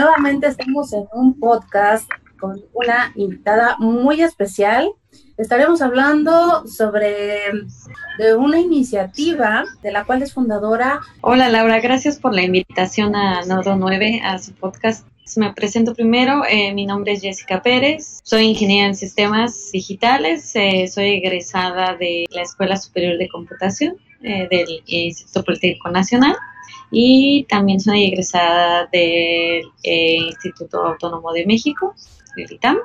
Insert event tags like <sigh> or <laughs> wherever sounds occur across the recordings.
nuevamente estamos en un podcast con una invitada muy especial. Estaremos hablando sobre de una iniciativa de la cual es fundadora. Hola Laura, gracias por la invitación a Nodo 9 a su podcast. Me presento primero, eh, mi nombre es Jessica Pérez, soy ingeniera en sistemas digitales, eh, soy egresada de la Escuela Superior de Computación eh, del Instituto Politécnico Nacional y también soy egresada del eh, Instituto Autónomo de México, del ITAM,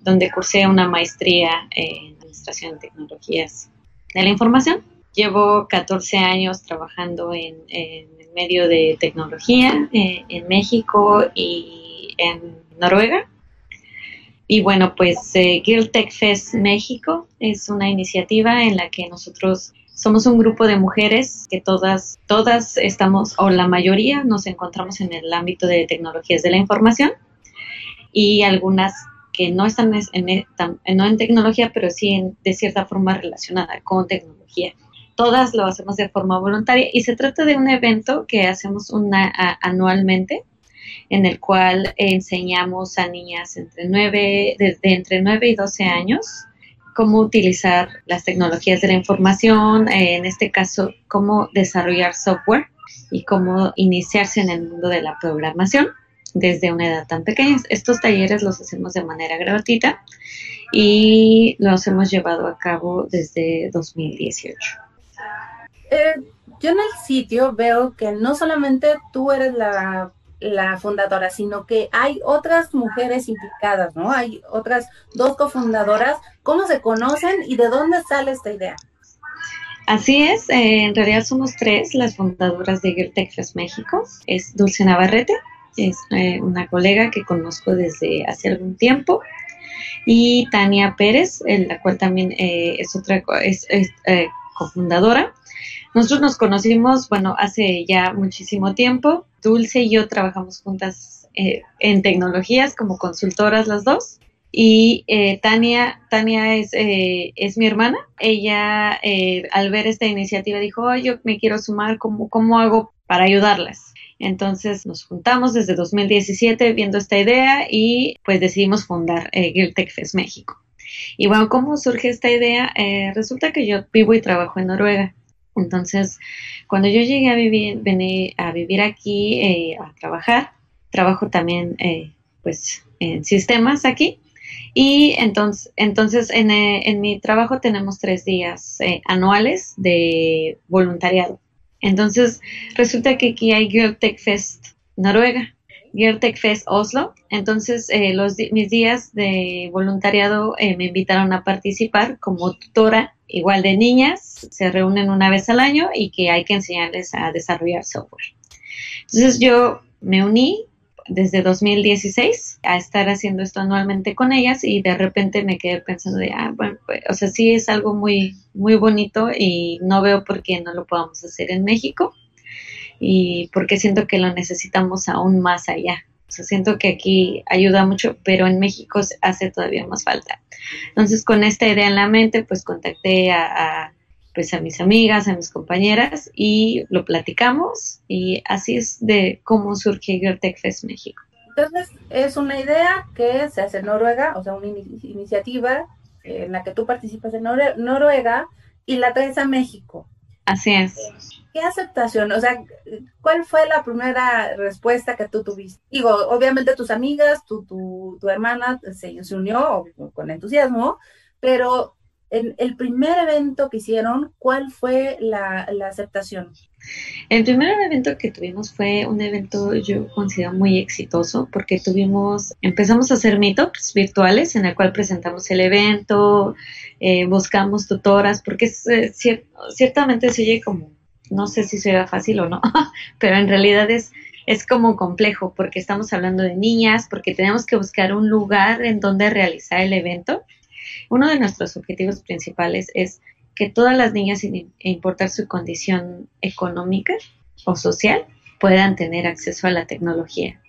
donde cursé una maestría en Administración de Tecnologías de la Información. Llevo 14 años trabajando en, el medio de tecnología eh, en México y en Noruega. Y bueno, pues eh, Tech Fest México es una iniciativa en la que nosotros somos un grupo de mujeres que todas, todas estamos, o la mayoría, nos encontramos en el ámbito de tecnologías de la información y algunas que no están en, no en tecnología, pero sí de cierta forma relacionada con tecnología. Todas lo hacemos de forma voluntaria y se trata de un evento que hacemos una, anualmente en el cual enseñamos a niñas entre 9, entre 9 y 12 años cómo utilizar las tecnologías de la información, eh, en este caso, cómo desarrollar software y cómo iniciarse en el mundo de la programación desde una edad tan pequeña. Estos talleres los hacemos de manera gratuita y los hemos llevado a cabo desde 2018. Eh, yo en el sitio veo que no solamente tú eres la la fundadora, sino que hay otras mujeres implicadas, ¿no? Hay otras dos cofundadoras. ¿Cómo se conocen y de dónde sale esta idea? Así es, eh, en realidad somos tres las fundadoras de Girl Tech México. Es Dulce Navarrete, es eh, una colega que conozco desde hace algún tiempo, y Tania Pérez, en la cual también eh, es otra es, cofundadora. Nosotros nos conocimos, bueno, hace ya muchísimo tiempo. Dulce y yo trabajamos juntas eh, en tecnologías como consultoras las dos. Y eh, Tania, Tania es, eh, es mi hermana. Ella, al ver esta iniciativa, dijo, yo me quiero sumar, ¿cómo, ¿cómo hago para ayudarlas? Entonces nos juntamos desde 2017 viendo esta idea y pues decidimos fundar eh, Tech Fest México. Y bueno, ¿cómo surge esta idea? resulta que yo vivo y trabajo en Noruega. Entonces, cuando yo llegué a vivir, vení a vivir aquí, eh, a trabajar, trabajo también, eh, pues, en sistemas aquí. Y entonces, entonces en, eh, en mi trabajo tenemos tres días anuales de voluntariado. Entonces, resulta que aquí hay Girl Tech Fest Noruega, Girl Tech Fest Oslo. Entonces, los, mis días de voluntariado me invitaron a participar como tutora igual de niñas, se reúnen una vez al año y que hay que enseñarles a desarrollar software. Entonces yo me uní desde 2016 a estar haciendo esto anualmente con ellas y de repente me quedé pensando de, ah, bueno, pues, o sea, sí es algo muy, muy bonito y no veo por qué no lo podamos hacer en México y porque siento que lo necesitamos aún más allá siento que aquí ayuda mucho, pero en México hace todavía más falta. Entonces, con esta idea en la mente, pues contacté a, pues a mis amigas, a mis compañeras y lo platicamos y así es de cómo surge Girl Tech Fest México. Entonces, es una idea que se hace en Noruega, o sea, una iniciativa en la que tú participas en Noruega y la traes a México. Así es. ¿Qué aceptación? O sea, ¿cuál fue la primera respuesta que tú tuviste? Digo, obviamente tus amigas, tu, tu, tu hermana se, se unió con entusiasmo, pero en el primer evento que hicieron, ¿cuál fue la, aceptación? El primer evento que tuvimos fue un evento yo considero muy exitoso porque tuvimos, empezamos a hacer meetups virtuales en el cual presentamos el evento, eh, buscamos tutoras, porque es, eh, ciertamente se oye como no sé si será fácil o no, <laughs> pero en realidad es, es como complejo porque estamos hablando de niñas, porque tenemos que buscar un lugar en donde realizar el evento. Uno de nuestros objetivos principales es que todas las niñas, sin importar su condición económica o social, puedan tener acceso a la tecnología.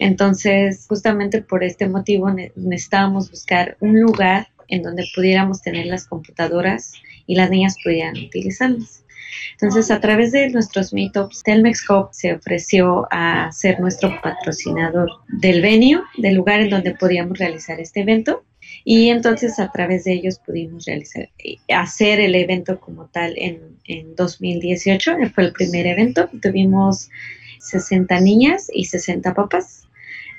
Entonces, justamente por este motivo necesitábamos buscar un lugar en donde pudiéramos tener las computadoras y las niñas pudieran utilizarlas. Entonces, a través de nuestros meetups, Telmex Hub se ofreció a ser nuestro patrocinador del venue, del lugar en donde podíamos realizar este evento. Y entonces a través de ellos pudimos realizar, hacer el evento como tal en, en 2018. Fue el primer evento. Tuvimos 60 niñas y 60 papás.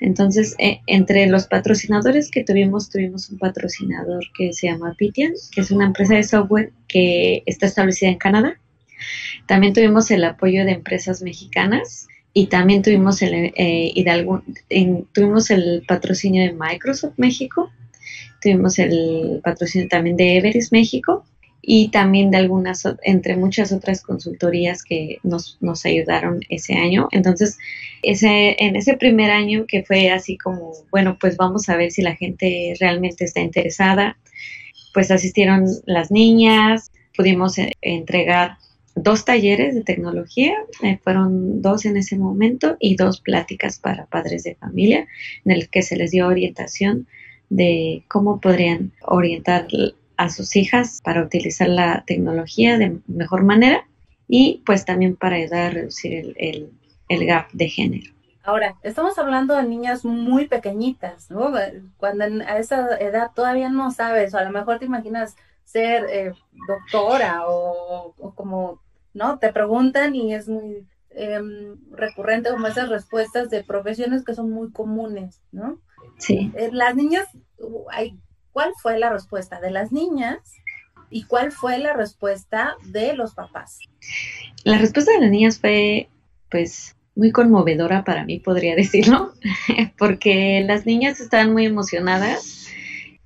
Entonces, eh, entre los patrocinadores que tuvimos, tuvimos un patrocinador que se llama Pitian, que es una empresa de software que está establecida en Canadá. También tuvimos el apoyo de empresas mexicanas y también tuvimos el, eh, de tuvimos el patrocinio de Microsoft México, tuvimos el patrocinio también de Everest México y también de algunas, entre muchas otras consultorías que nos, nos ayudaron ese año. Entonces, ese, en ese primer año que fue así como, bueno, pues vamos a ver si la gente realmente está interesada, pues asistieron las niñas, pudimos eh, entregar dos talleres de tecnología, eh, fueron dos en ese momento y dos pláticas para padres de familia, en el que se les dio orientación de cómo podrían orientar a sus hijas para utilizar la tecnología de mejor manera y pues también para ayudar a reducir el, gap de género. Ahora, estamos hablando de niñas muy pequeñitas, ¿no? Cuando a esa edad todavía no sabes, o a lo mejor te imaginas ser eh, doctora o, como, ¿no? Te preguntan y es muy em, recurrente como esas respuestas de profesiones que son muy comunes, ¿no? Sí. Eh, las niñas, hay ¿Cuál fue la respuesta de las niñas y cuál fue la respuesta de los papás? La respuesta de las niñas fue, pues, muy conmovedora para mí, podría <laughs> decirlo, porque las niñas estaban muy emocionadas.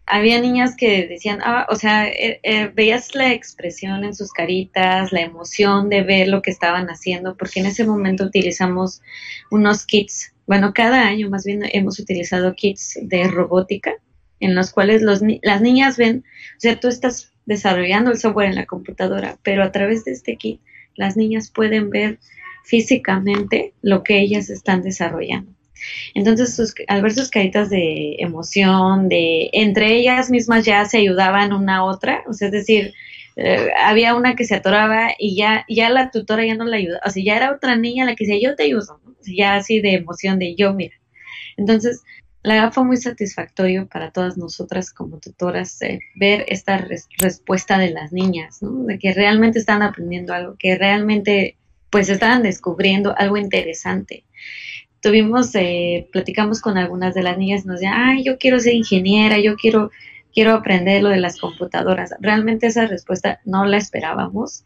Había niñas que decían, ah, o sea, eh, eh, veías la expresión en sus caritas, la emoción de ver lo que estaban haciendo, porque en ese momento utilizamos unos kits, bueno, cada año más bien hemos utilizado kits de robótica en los cuales los, las niñas ven, o sea, tú estás desarrollando el software en la computadora, pero a través de este kit las niñas pueden ver físicamente lo que ellas están desarrollando. Entonces, sus, al ver sus caritas de emoción, de entre ellas mismas ya se ayudaban una a otra, o sea, es decir, eh, había una que se atoraba y ya, ya la tutora ya no la ayudaba, o sea, ya era otra niña la que decía, yo te ayudo, ya así de emoción de yo, mira. Entonces, la verdad fue muy satisfactorio para todas nosotras como tutoras eh, ver esta respuesta de las niñas, ¿no? De que realmente están aprendiendo algo, que realmente pues estaban descubriendo algo interesante. Tuvimos, eh, platicamos con algunas de las niñas, nos decían, ay, yo quiero ser ingeniera, yo quiero, quiero aprender lo de las computadoras. Realmente esa respuesta no la esperábamos,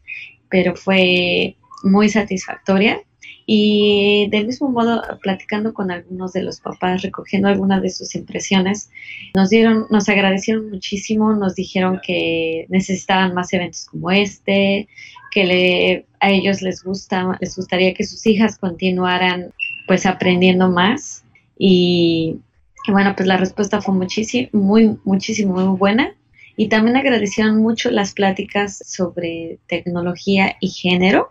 pero fue muy satisfactoria y del mismo modo, platicando con algunos de los papás, recogiendo algunas de sus impresiones, nos dieron, nos agradecieron muchísimo, nos dijeron que necesitaban más eventos como este, que le, a ellos les gusta, les gustaría que sus hijas continuaran pues aprendiendo más y, bueno, pues la respuesta fue muchísimo, muy, muchísimo, muy buena. Y también agradecieron mucho las pláticas sobre tecnología y género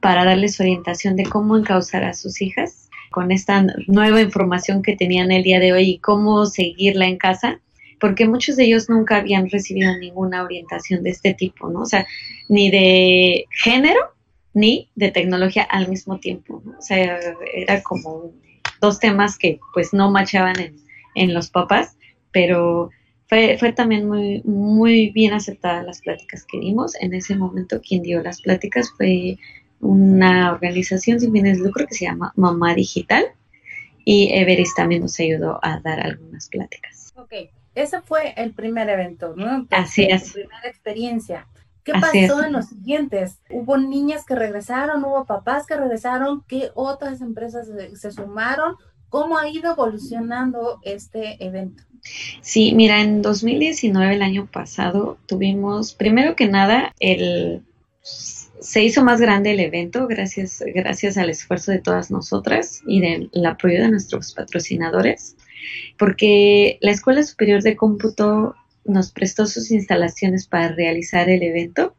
para darles orientación de cómo encauzar a sus hijas con esta nueva información que tenían el día de hoy y cómo seguirla en casa, porque muchos de ellos nunca habían recibido ninguna orientación de este tipo, ¿no? O sea, ni de género ni de tecnología al mismo tiempo. O sea, era como dos temas que pues no machaban en, en los papás, pero fue, fue también muy, muy bien aceptada las pláticas que dimos. En ese momento quien dio las pláticas fue una organización sin fines de lucro que se llama Mamá Digital y Everest también nos ayudó a dar algunas pláticas. Ok, ese fue el primer evento, ¿no? Así es. La primera experiencia. ¿Qué pasó en los siguientes? ¿Hubo niñas que regresaron? ¿Hubo papás que regresaron? ¿Qué otras empresas se, sumaron? ¿Cómo ha ido evolucionando este evento? Sí, mira, en 2019, el año pasado, tuvimos, primero que nada, el se hizo más grande el evento gracias, gracias al esfuerzo de todas nosotras y del apoyo de nuestros patrocinadores, porque la Escuela Superior de Cómputo nos prestó sus instalaciones para realizar el evento,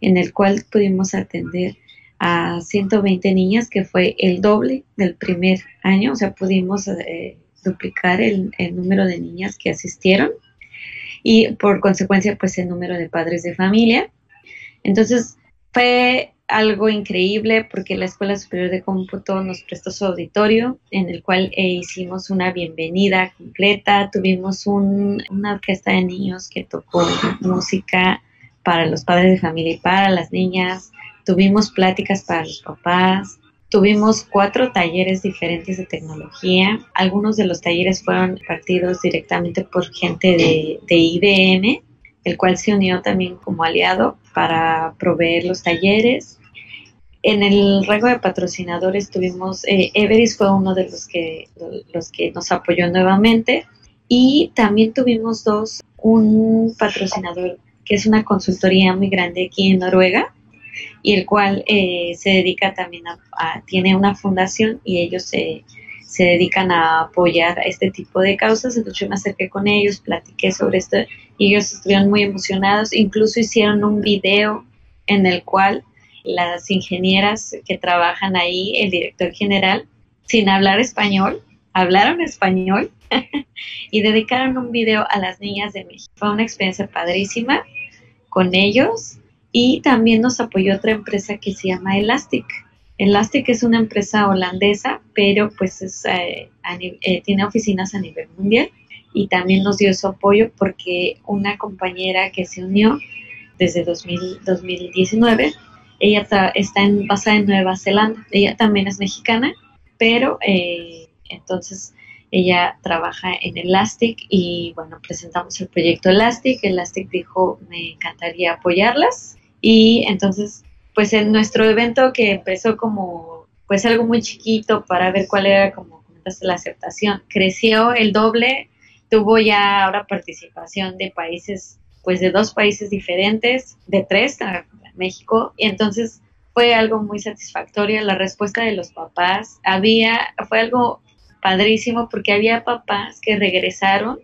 en el cual pudimos atender a 120 niñas, que fue el doble del primer año, o sea, pudimos eh, duplicar el, el número de niñas que asistieron y por consecuencia, pues el número de padres de familia. Entonces, fue algo increíble porque la Escuela Superior de Cómputo nos prestó su auditorio en el cual eh, hicimos una bienvenida completa, tuvimos una orquesta de niños que tocó música para los padres de familia y para las niñas, tuvimos pláticas para los papás, tuvimos cuatro talleres diferentes de tecnología, algunos de los talleres fueron partidos directamente por gente de, de IBM, el cual se unió también como aliado para proveer los talleres. En el rango de patrocinadores tuvimos, eh, Everis fue uno de los que, los que nos apoyó nuevamente y también tuvimos dos, un patrocinador que es una consultoría muy grande aquí en Noruega y el cual eh, se dedica también a, tiene una fundación y ellos se, se dedican a apoyar este tipo de causas. Entonces yo me acerqué con ellos, platiqué sobre esto y ellos estuvieron muy emocionados. Incluso hicieron un video en el cual las ingenieras que trabajan ahí, el director general, sin hablar español, hablaron español <laughs> y dedicaron un video a las niñas de México. Fue una experiencia padrísima con ellos y también nos apoyó otra empresa que se llama Elastic Elastic es una empresa holandesa, pero pues eh, eh, tiene oficinas a nivel mundial y también nos dio su apoyo porque una compañera que se unió desde 2019, ella está, en, basada en Nueva Zelanda, ella también es mexicana, pero eh, entonces ella trabaja en Elastic y bueno, presentamos el proyecto Elastic, Elastic dijo me encantaría apoyarlas y entonces pues en nuestro evento que empezó como pues algo muy chiquito para ver cuál era como la aceptación, creció el doble, tuvo ya ahora participación de países pues de dos países diferentes, de tres, México, y entonces fue algo muy satisfactorio la respuesta de los papás. Había, fue algo padrísimo porque había papás que regresaron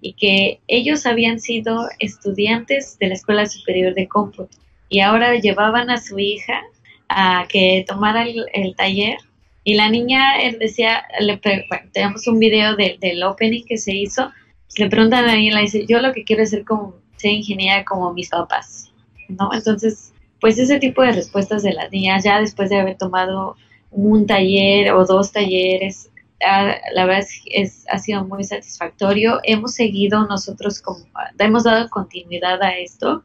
y que ellos habían sido estudiantes de la Escuela Superior de Cómputo y ahora llevaban a su hija a que tomara el, taller y la niña él decía, le tenemos un video del opening que se hizo, le preguntan a la niña, le dice, yo lo que quiero es ser como, ser ingeniera como mis papás, ¿no? Entonces, pues ese tipo de respuestas de las niñas, ya después de haber tomado un taller o dos talleres, ah, la verdad es, ha sido muy satisfactorio. Hemos seguido nosotros como, hemos dado continuidad a esto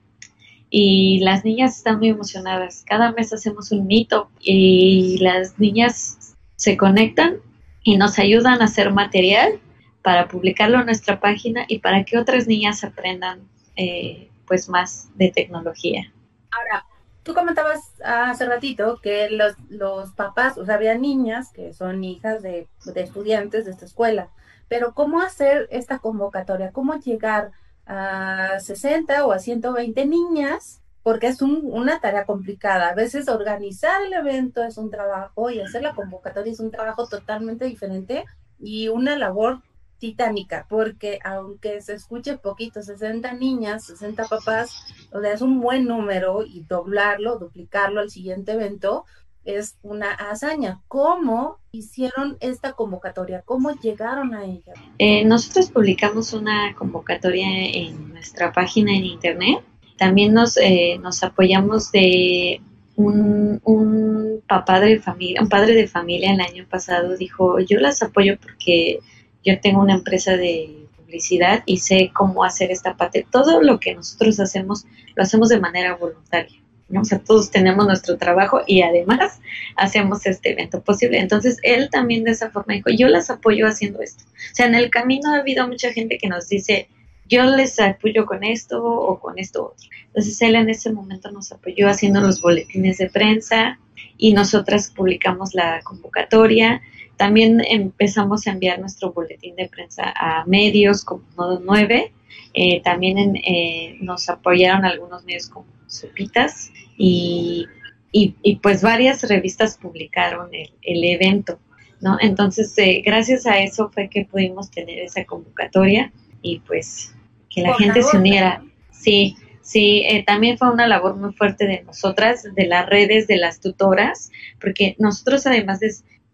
y las niñas están muy emocionadas. Cada mes hacemos un mito y las niñas se conectan y nos ayudan a hacer material para publicarlo en nuestra página y para que otras niñas aprendan eh, pues más de tecnología. Ahora, tú comentabas hace ratito que los, los papás, o sea, había niñas que son hijas de, de estudiantes de esta escuela, pero ¿cómo hacer esta convocatoria? ¿Cómo llegar a 60 o a 120 niñas, porque es una tarea complicada. A veces organizar el evento es un trabajo y hacer la convocatoria es un trabajo totalmente diferente y una labor titánica, porque aunque se escuche poquito, 60 niñas, 60 papás, o sea, es un buen número y doblarlo, duplicarlo al siguiente evento, es una hazaña. ¿Cómo hicieron esta convocatoria? ¿Cómo llegaron a ella? Eh, nosotros publicamos una convocatoria en nuestra página en internet. También nos, eh, nos apoyamos de un, un papá de familia, un padre de familia el año pasado dijo, yo las apoyo porque yo tengo una empresa de publicidad y sé cómo hacer esta parte. Todo lo que nosotros hacemos lo hacemos de manera voluntaria. O sea, todos tenemos nuestro trabajo y además hacemos este evento posible. Entonces, él también de esa forma dijo, yo las apoyo haciendo esto. O sea, en el camino ha habido mucha gente que nos dice, yo les apoyo con esto o con esto otro. Entonces, él en ese momento nos apoyó haciendo los boletines de prensa y nosotras publicamos la convocatoria. También empezamos a enviar nuestro boletín de prensa a medios como Modo 9. Eh, también eh, nos apoyaron algunos medios como Sopitas y, y, pues varias revistas publicaron el, evento, ¿no? Entonces, eh, gracias a eso fue que pudimos tener esa convocatoria y pues que la gente se uniera. Sí, sí, eh, también fue una labor muy fuerte de nosotras, de las redes, de las tutoras, porque nosotros además de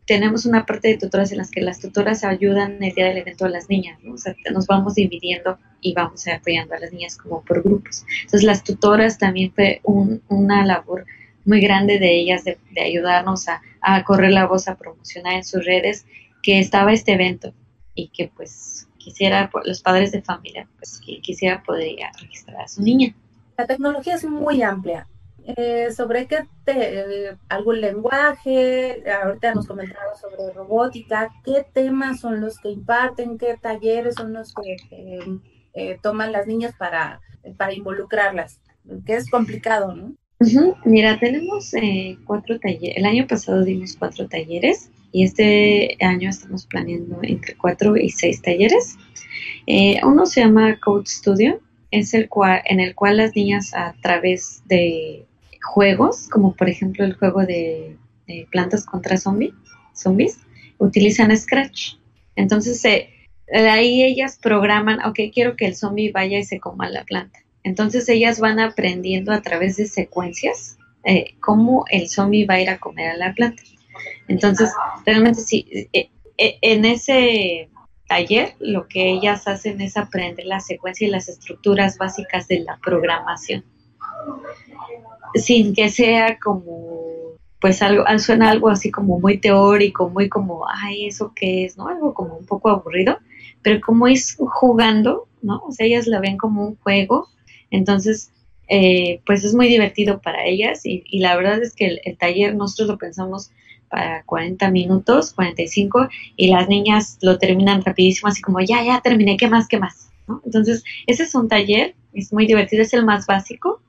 tenemos una parte de tutoras en las que las tutoras ayudan el día del evento a las niñas, ¿no? O nos vamos dividiendo y vamos apoyando a las niñas como por grupos. Entonces, las tutoras también fue una labor muy grande de ellas de, ayudarnos a, correr la voz, a promocionar en sus redes que estaba este evento y que pues quisiera, los padres de familia, pues que quisiera poder registrar a su niña. La tecnología es muy amplia. Eh, sobre qué te, algún lenguaje, ahorita nos comentado sobre robótica, qué temas son los que imparten, qué talleres son los que eh, toman las niñas para, para involucrarlas, que es complicado, ¿no? Mira, tenemos eh, cuatro talleres. El año pasado dimos cuatro talleres y este año estamos planeando entre cuatro y seis talleres. Eh, uno se llama Code Studio, es el cual, en el cual las niñas a través de juegos, como por ejemplo el juego de, plantas contra zombie, zombies, utilizan Scratch. Entonces, ahí ellas programan, ok, quiero que el zombie vaya y se coma la planta. Entonces ellas van aprendiendo a través de secuencias eh, cómo el zombie va a ir a comer a la planta. Entonces, realmente sí, eh, eh, en ese taller lo que ellas hacen es aprender la secuencia y las estructuras básicas de la programación. Sin que sea como, pues algo, suena algo así como muy teórico, muy como, ay, ¿eso qué es? ¿No? Algo como un poco aburrido, pero como es jugando, ¿no? O sea, ellas la ven como un juego entonces, eh, pues es muy divertido para ellas y, la verdad es que el, taller nosotros lo pensamos para 40 minutos, 45, y las niñas lo terminan rapidísimo, así como, ya, ya terminé, ¿qué más, qué más? Entonces, ese es un taller, es muy divertido, es el más básico.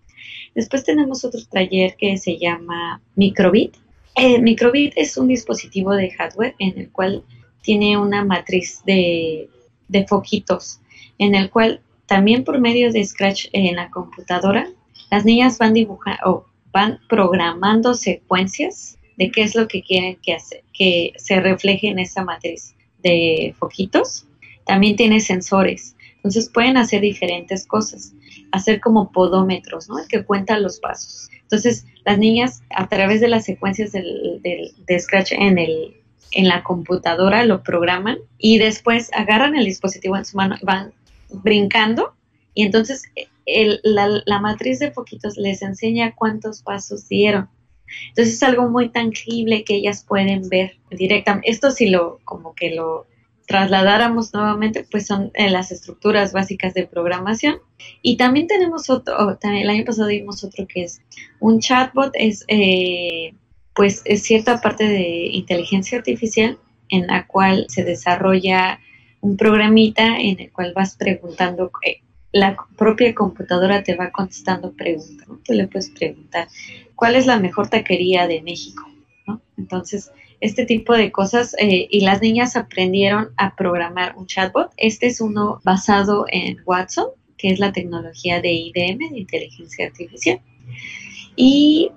Después tenemos otro taller que se llama Microbit. Eh, Microbit es un dispositivo de hardware en el cual tiene una matriz de, de foquitos, en el cual también por medio de Scratch en la computadora, las niñas van dibujando o van programando secuencias de qué es lo que quieren que, hace, que se refleje en esa matriz de foquitos. También tiene sensores, entonces pueden hacer diferentes cosas, hacer como podómetros, ¿no? El que cuenta los pasos. Entonces, las niñas a través de las secuencias del, de Scratch en, el, en la computadora lo programan y después agarran el dispositivo en su mano, van brincando y entonces la, matriz de foquitos les enseña cuántos pasos dieron. Entonces es algo muy tangible que ellas pueden ver directamente. Esto si lo, como que lo trasladáramos nuevamente, pues son eh, las estructuras básicas de programación. Y también tenemos otro, el año pasado dimos otro que es un chatbot, es eh, pues es cierta parte de inteligencia artificial en la cual se desarrolla un programita en el cual vas preguntando, eh, la propia computadora te va contestando preguntas, ¿no? Tú le puedes preguntar, ¿cuál es la mejor taquería de México? Entonces, este tipo de cosas eh, y las niñas aprendieron a programar un chatbot. Este es uno basado en Watson, que es la tecnología de IBM, de inteligencia artificial. Y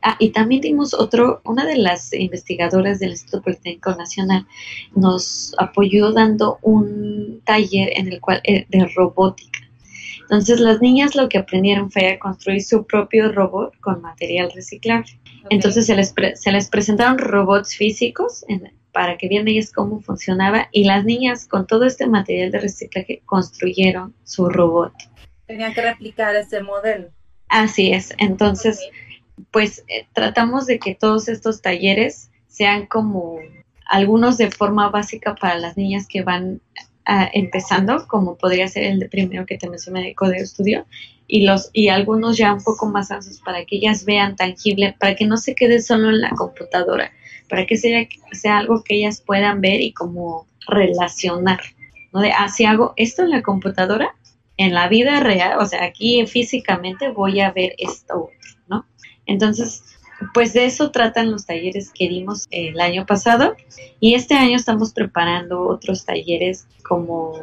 Ah, y también dimos otro, una de las investigadoras del Instituto Politécnico Nacional nos apoyó dando un taller en el cual eh, de robótica. Entonces las niñas lo que aprendieron fue a construir su propio robot con material reciclable. Entonces se les, se les presentaron robots físicos para que vieran ellas cómo funcionaba y las niñas con todo este material de reciclaje construyeron su robot. Tenían que replicar ese modelo. Así es. Entonces pues eh, tratamos de que todos estos talleres sean como algunos de forma básica para las niñas que van ah, empezando, como podría ser el primero que te mencioné de Código Estudio, y los y algunos ya un poco más avanzados para que ellas vean tangible, para que no se quede solo en la computadora, para que sea, sea algo que ellas puedan ver y como relacionar, ¿no? De, ah, si hago esto en la computadora, en la vida real, o sea, aquí físicamente voy a ver esto, ¿no? Entonces, pues de eso tratan los talleres que dimos el año pasado y este año estamos preparando otros talleres como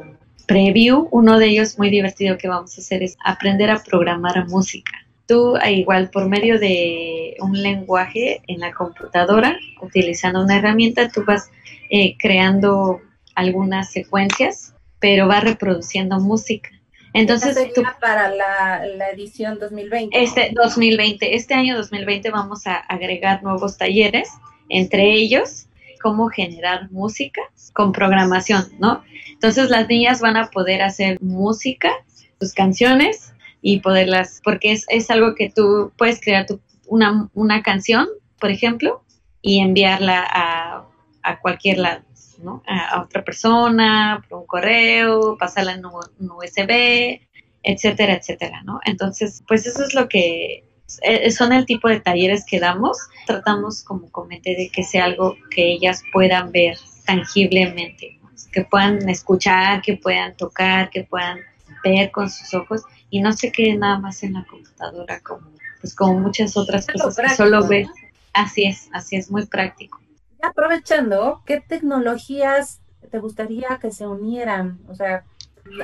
preview. Uno de ellos muy divertido que vamos a hacer es aprender a programar música. Tú, igual por medio de un lenguaje en la computadora, utilizando una herramienta, tú vas eh, creando algunas secuencias, pero va reproduciendo música. Entonces, para la, edición 2020. Este 2020, este año 2020 vamos a agregar nuevos talleres, entre ellos cómo generar música con programación, ¿no? Entonces las niñas van a poder hacer música, sus canciones y poderlas, porque es, es algo que tú puedes crear tu, una, una canción, por ejemplo, y enviarla a, a cualquier lado, ¿no? A, otra persona, por un correo, pasarla en un USB, etcétera, etcétera, ¿no? Entonces, pues eso es lo que eh, son el tipo de talleres que damos. Tratamos, como comenté, de que sea algo que ellas puedan ver tangiblemente, que puedan escuchar, que puedan tocar, que puedan ver con sus ojos y no se quede nada más en la computadora como pues como muchas otras cosas que solo ver. Así es, así es, muy práctico. Aprovechando, ¿qué tecnologías te gustaría que se unieran? O sea,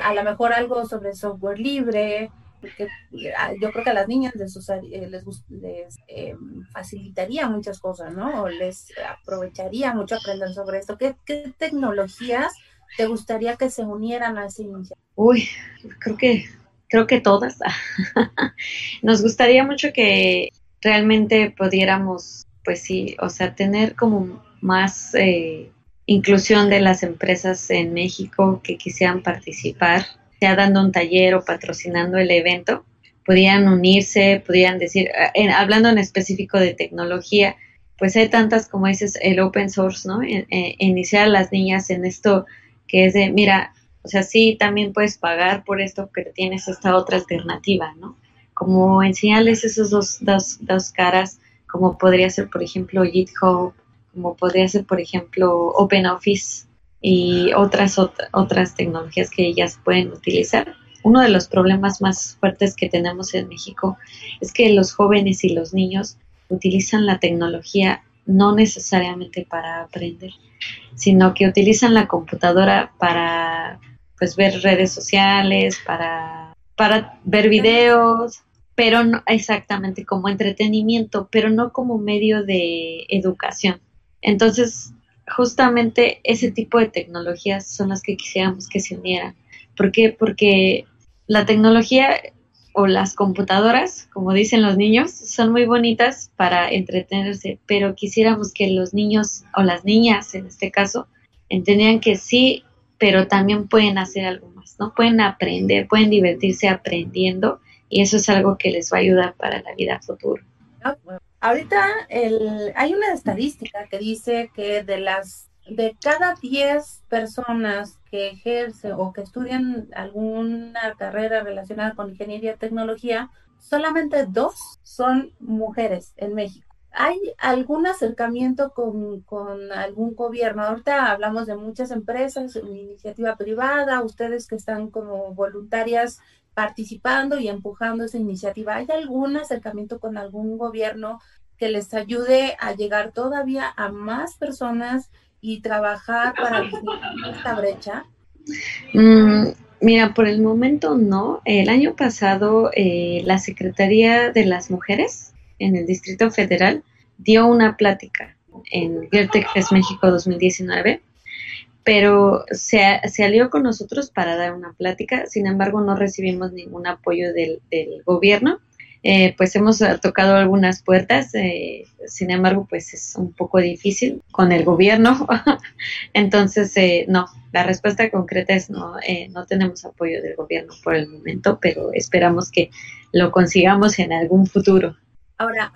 a lo mejor algo sobre software libre, ah, yo creo que a las niñas les, eh, les, les eh, facilitaría muchas cosas, ¿no? O les aprovecharía mucho aprender sobre esto. ¿Qué, qué tecnologías te gustaría que se unieran a esa iniciativa? Uy, creo que, creo que todas. <laughs> Nos gustaría mucho que realmente pudiéramos, pues sí, o sea, tener como más eh, inclusión de las empresas en México que quisieran participar sea dando un taller o patrocinando el evento, podían unirse, podían decir, eh, hablando en específico de tecnología, pues hay tantas, como dices, el open source, ¿no? iniciar a las niñas en esto que es de, mira, o sea, sí, también puedes pagar por esto, pero tienes esta otra alternativa, ¿no? Como enseñarles esas dos, dos, dos caras, como podría ser, por ejemplo, GitHub, como podría ser, por ejemplo, OpenOffice, y otras, otras tecnologías que ellas pueden utilizar. Uno de los problemas más fuertes que tenemos en México es que los jóvenes y los niños utilizan la tecnología no necesariamente para aprender, sino que utilizan la computadora para pues ver redes sociales, para, para ver videos, pero no exactamente como entretenimiento, pero no como medio de educación. Entonces, justamente ese tipo de tecnologías son las que quisiéramos que se unieran. ¿Por qué? Porque la tecnología o las computadoras, como dicen los niños, son muy bonitas para entretenerse, pero quisiéramos que los niños o las niñas, en este caso, entendieran que sí, pero también pueden hacer algo más, ¿no? Pueden aprender, pueden divertirse aprendiendo y eso es algo que les va a ayudar para la vida futura. Ah, Ahorita el, hay una estadística que dice que de las de cada 10 personas que ejercen o que estudian alguna carrera relacionada con ingeniería y tecnología, solamente dos son mujeres en México. ¿Hay algún acercamiento con, con, algún gobierno? Ahorita hablamos de muchas empresas, iniciativa privada, ustedes que están como voluntarias participando y empujando esa iniciativa. ¿Hay algún acercamiento con algún gobierno que les ayude a llegar todavía a más personas y trabajar para esta brecha? Mm, mira, por el momento no. El año pasado eh, la Secretaría de las Mujeres en el Distrito Federal dio una plática en Girtec México 2019 pero se, se, alió con nosotros para dar una plática, sin embargo no recibimos ningún apoyo del, del gobierno. Eh, pues hemos tocado algunas puertas, eh, sin embargo pues es un poco difícil con el gobierno, <laughs> entonces eh, no, la respuesta concreta es no, no tenemos apoyo del gobierno por el momento, pero esperamos que lo consigamos en algún futuro. Ahora,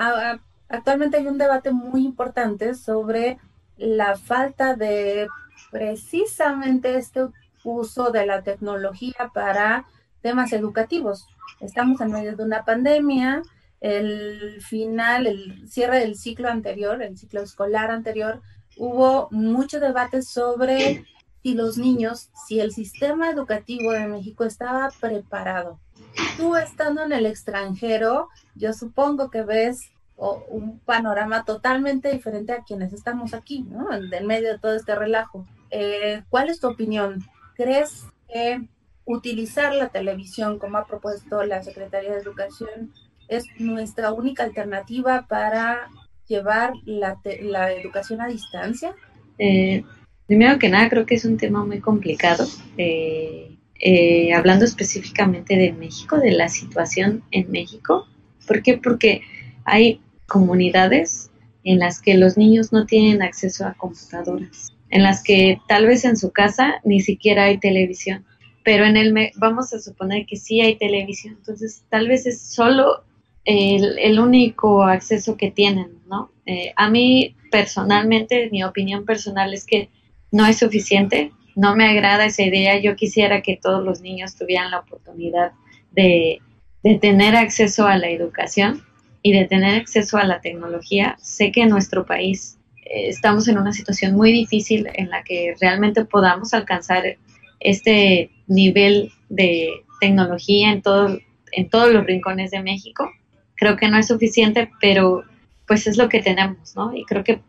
actualmente hay un debate muy importante sobre la falta de precisamente este uso de la tecnología para temas educativos. Estamos en medio de una pandemia, el final, el cierre del ciclo anterior, el ciclo escolar anterior, hubo mucho debate sobre si los niños, si el sistema educativo de México estaba preparado. Tú estando en el extranjero, yo supongo que ves un panorama totalmente diferente a quienes estamos aquí, ¿no? En, medio de todo este relajo. Eh, ¿Cuál es tu opinión? ¿Crees que utilizar la televisión, como ha propuesto la Secretaría de Educación, es nuestra única alternativa para llevar la, la educación a distancia? Eh, primero que nada, creo que es un tema muy complicado. Eh, eh, hablando específicamente de México, de la situación en México. ¿Por qué? Porque hay comunidades en las que los niños no tienen acceso a computadoras, en las que tal vez en su casa ni siquiera hay televisión pero en el vamos a suponer que sí hay televisión, entonces tal vez es solo el, único acceso que tienen, ¿no? Eh, a mí personalmente, mi opinión personal es que no es suficiente, no me agrada esa idea, yo quisiera que todos los niños tuvieran la oportunidad de, de tener acceso a la educación y de tener acceso a la tecnología. Sé que en nuestro país estamos en una situación muy difícil en la que realmente podamos alcanzar este nivel de tecnología en, todo, en todos los rincones de México. Creo que no es suficiente, pero pues es lo que tenemos, ¿no? Y creo que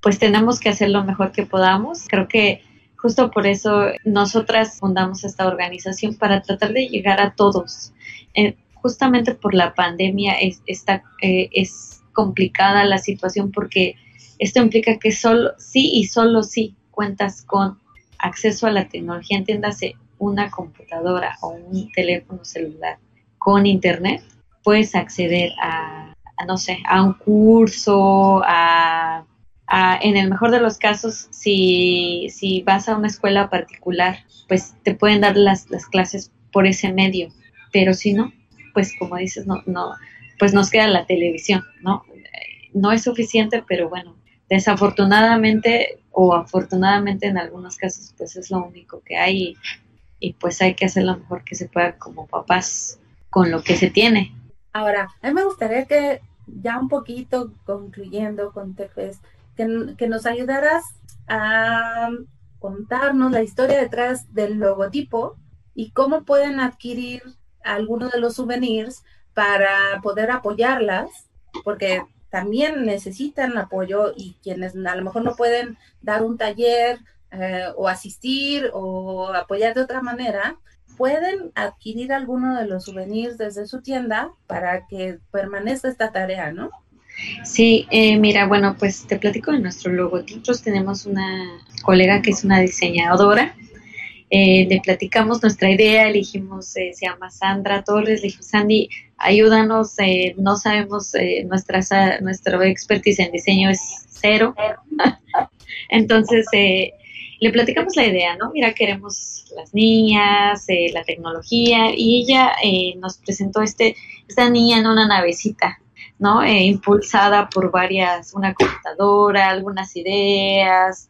pues tenemos que hacer lo mejor que podamos. Creo que justo por eso nosotras fundamos esta organización para tratar de llegar a todos. Eh, justamente por la pandemia es, está, eh, es complicada la situación porque esto implica que solo sí y solo sí cuentas con acceso a la tecnología, entiéndase una computadora o un teléfono celular con internet, puedes acceder a, no sé, a un curso, a, en el mejor de los casos, si, si vas a una escuela particular, pues te pueden dar las, las clases por ese medio, pero si no, pues como dices, no, no, pues nos queda la televisión, ¿no? No es suficiente, pero bueno, desafortunadamente o afortunadamente en algunos casos, pues es lo único que hay y, pues hay que hacer lo mejor que se pueda como papás con lo que se tiene. Ahora, a mí me gustaría que ya un poquito concluyendo con Tefes, que, que nos ayudaras a contarnos la historia detrás del logotipo y cómo pueden adquirir algunos de los souvenirs para poder apoyarlas, porque también necesitan apoyo y quienes a lo mejor no pueden dar un taller eh, o asistir o apoyar de otra manera, pueden adquirir alguno de los souvenirs desde su tienda para que permanezca esta tarea, ¿no? Sí, eh, mira, bueno, pues te platico de nuestro logotipo. Nosotros tenemos una colega que es una diseñadora eh, le platicamos nuestra idea, elegimos, eh, se llama Sandra Torres, le dijimos, Sandy, ayúdanos, eh, no sabemos, eh, nuestra, nuestro expertise en diseño es cero. <laughs> Entonces, le platicamos la idea, ¿no? Mira, queremos las niñas, la tecnología, y ella nos presentó este, esta niña en una navecita, ¿no? impulsada por varias, una computadora, algunas ideas,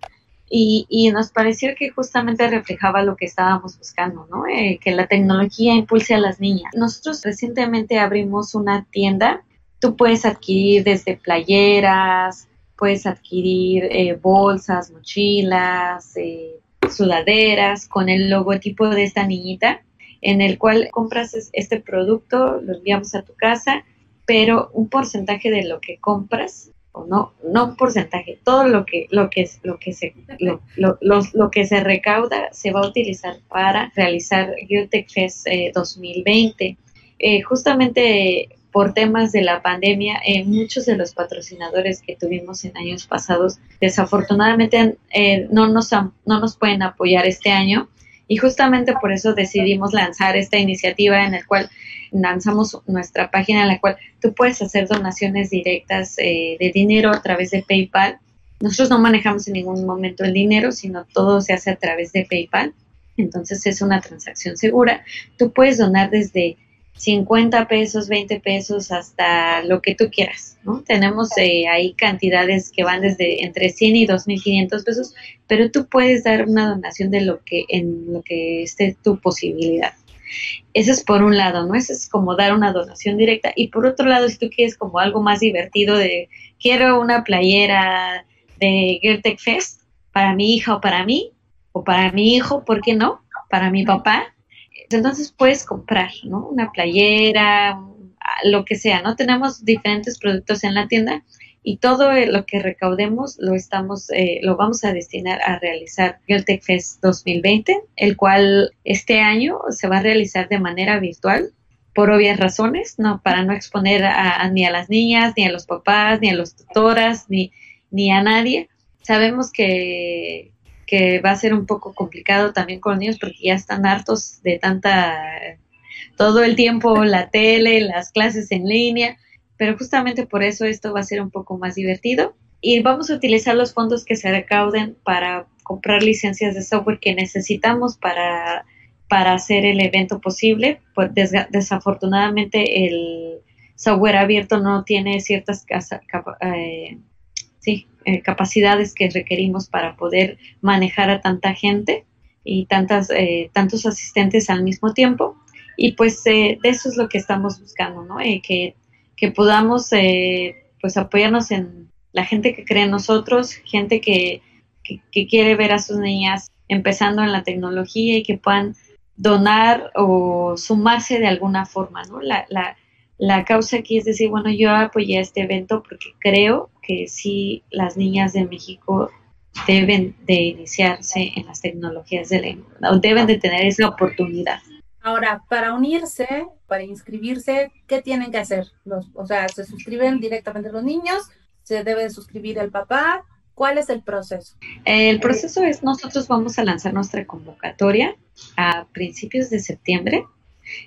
y, nos pareció que justamente reflejaba lo que estábamos buscando, ¿no? Eh, que la tecnología impulse a las niñas. Nosotros recientemente abrimos una tienda, tú puedes adquirir desde playeras, puedes adquirir eh, bolsas, mochilas, eh, sudaderas con el logotipo de esta niñita, en el cual compras este producto, lo enviamos a tu casa, pero un porcentaje de lo que compras no, no un porcentaje, todo lo que, lo que, lo que se, lo, lo, que se recauda se va a utilizar para realizar Geotech Fest 2020. Eh, eh, justamente por temas de la pandemia, eh, muchos de los patrocinadores que tuvimos en años pasados, desafortunadamente no, nos, no nos pueden apoyar este año y justamente por eso decidimos lanzar esta iniciativa en la cual lanzamos nuestra página en la cual tú puedes hacer donaciones directas eh, de dinero a través de PayPal. Nosotros no manejamos en ningún momento el dinero, sino todo se hace a través de PayPal. Entonces es una transacción segura. Tú puedes donar desde 50 pesos, 20 pesos, hasta lo que tú quieras, ¿no? Tenemos eh, ahí cantidades que van desde entre 100 y 2.500 pesos, pero tú puedes dar una donación de lo que, en lo que esté tu posibilidad. Eso es por un lado, ¿no? Eso es como dar una donación directa. Y por otro lado, si tú quieres como algo más divertido de, quiero una playera de Gertech Fest para mi hija o para mí, o para mi hijo, ¿por qué no? Para mi papá, entonces puedes comprar, ¿no? Una playera, lo que sea, ¿no? Tenemos diferentes productos en la tienda y todo lo que recaudemos lo estamos, eh, lo vamos a destinar a realizar el Tech Fest 2020, el cual este año se va a realizar de manera virtual por obvias razones, no para no exponer a, ni a las niñas, ni a los papás, ni a los tutoras, ni, ni a nadie. Sabemos que, que va a ser un poco complicado también con los niños porque ya están hartos de tanta, todo el tiempo la tele, las clases en línea, pero justamente por eso esto va a ser un poco más divertido y vamos a utilizar los fondos que se recauden para comprar licencias de software que necesitamos para, para hacer el evento posible. Pues desafortunadamente el software abierto no tiene ciertas eh, eh, capacidades que requerimos para poder manejar a tanta gente y tantas, eh, tantos asistentes al mismo tiempo. Y pues de eso es lo que estamos buscando, ¿no? que, que podamos pues apoyarnos en la gente que cree en nosotros, gente que, que quiere ver a sus niñas empezando en la tecnología y que puedan donar o sumarse de alguna forma, ¿no? La, la, la causa aquí es decir, bueno, yo apoyé este evento porque creo que sí las niñas de México deben de iniciarse en las tecnologías de la o deben de tener esa oportunidad. Ahora, para unirse, para inscribirse, ¿qué tienen que hacer? Los, o sea, ¿se suscriben directamente los niños? ¿Se debe suscribir el papá? ¿Cuál es el proceso? El proceso es, nosotros vamos a lanzar nuestra convocatoria a principios de septiembre,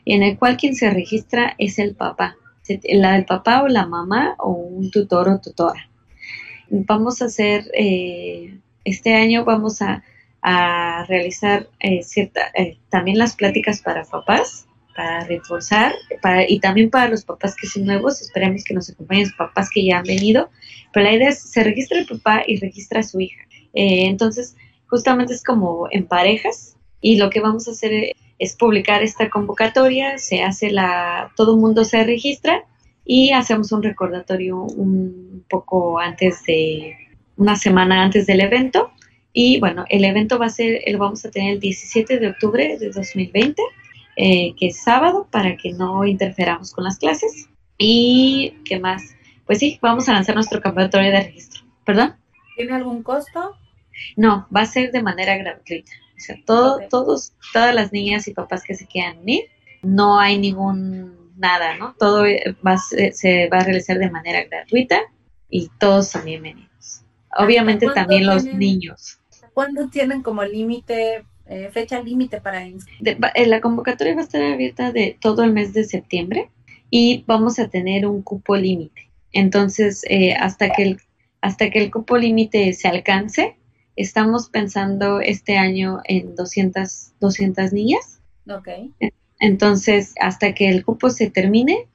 en el cual quien se registra es el papá, la del papá o la mamá o un tutor o tutora. Vamos a hacer, eh, este año vamos a, realizar eh, cierta, eh, también las pláticas para papás, para reforzar, para, y también para los papás que son nuevos, esperemos que nos acompañen los papás que ya han venido, pero la idea es, se registra el papá y registra a su hija. Eh, entonces, justamente es como en parejas, y lo que vamos a hacer es publicar esta convocatoria, se hace la, todo el mundo se registra y hacemos un recordatorio un poco antes de, una semana antes del evento. Y bueno, el evento va a ser, lo vamos a tener el 17 de octubre de 2020 eh, que es sábado, para que no interferamos con las clases. ¿Y qué más? Pues sí, vamos a lanzar nuestro campeonato de registro. ¿Perdón? ¿Tiene algún costo? No, va a ser de manera gratuita. O sea, todo, todos, todas las niñas y papás que se quieran unir, no hay ningún nada, ¿no? Todo va, se va a realizar de manera gratuita y todos son bienvenidos. Obviamente también los niños. ¿Cuándo tienen como límite eh, fecha límite para? Eh, la convocatoria va a estar abierta de todo el mes de septiembre y vamos a tener un cupo límite. Entonces, eh, hasta, que el, hasta que el cupo límite se alcance, estamos pensando este año en 200, 200 niñas. Ok. Entonces, hasta que el cupo se termine,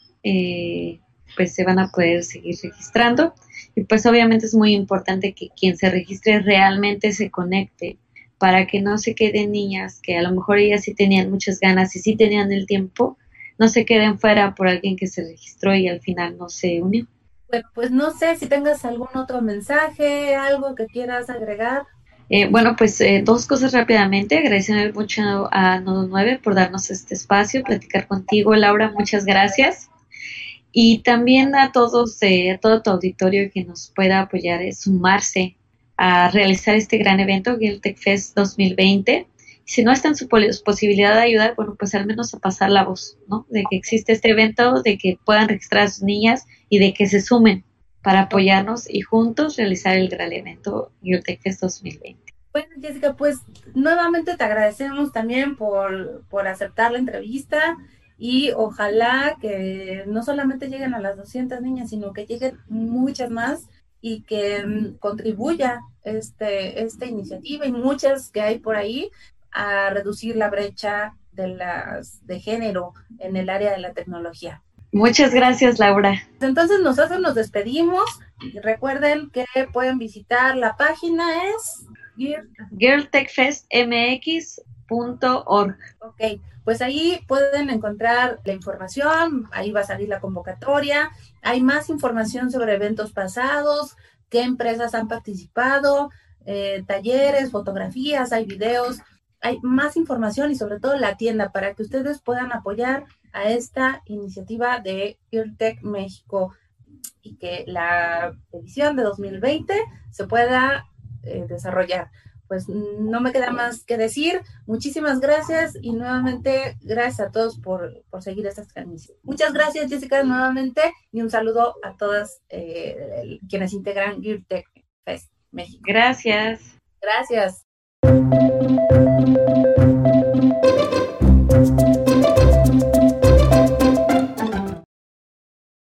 pues se van a poder seguir registrando. Y pues obviamente es muy importante que quien se registre realmente se conecte para que no se queden niñas que a lo mejor ellas sí tenían muchas ganas y sí tenían el tiempo, no se queden fuera por alguien que se registró y al final no se unió. Bueno, pues no sé si tengas algún otro mensaje, algo que quieras agregar. Eh, bueno, pues eh, dos cosas rápidamente. Agradecer mucho a Nodo 9 por darnos este espacio, platicar contigo, Laura, muchas gracias. Y también a todos, eh, a todo tu auditorio que nos pueda apoyar, sumarse a realizar este gran evento, Tech Fest 2020. Si no está en su posibilidad de ayudar, bueno, pues al menos a pasar la voz, ¿no? De que existe este evento, de que puedan registrar a sus niñas y de que se sumen para apoyarnos y juntos realizar el gran evento Tech Fest 2020. Bueno, Jessica, pues nuevamente te agradecemos también por, por aceptar la entrevista y ojalá que no solamente lleguen a las 200 niñas, sino que lleguen muchas más y que mm, contribuya este, esta iniciativa y muchas que hay por ahí a reducir la brecha de, las, de género en el área de la tecnología. Muchas gracias, Laura. Entonces nosotros nos despedimos. Y recuerden que pueden visitar la página es girltechfestmx.org. Ok, pues ahí pueden encontrar la información, ahí va a salir la convocatoria, hay más información sobre eventos pasados, qué empresas han participado, eh, talleres, fotografías, hay videos, hay más información y sobre todo la tienda para que ustedes puedan apoyar a esta iniciativa de EarTech México y que la edición de 2020 se pueda eh, desarrollar pues no me queda más que decir. Muchísimas gracias y nuevamente gracias a todos por, seguir estas transmisiones. Muchas gracias, Jessica, nuevamente y un saludo a todas eh, quienes integran GearTech Fest México. Gracias. Gracias.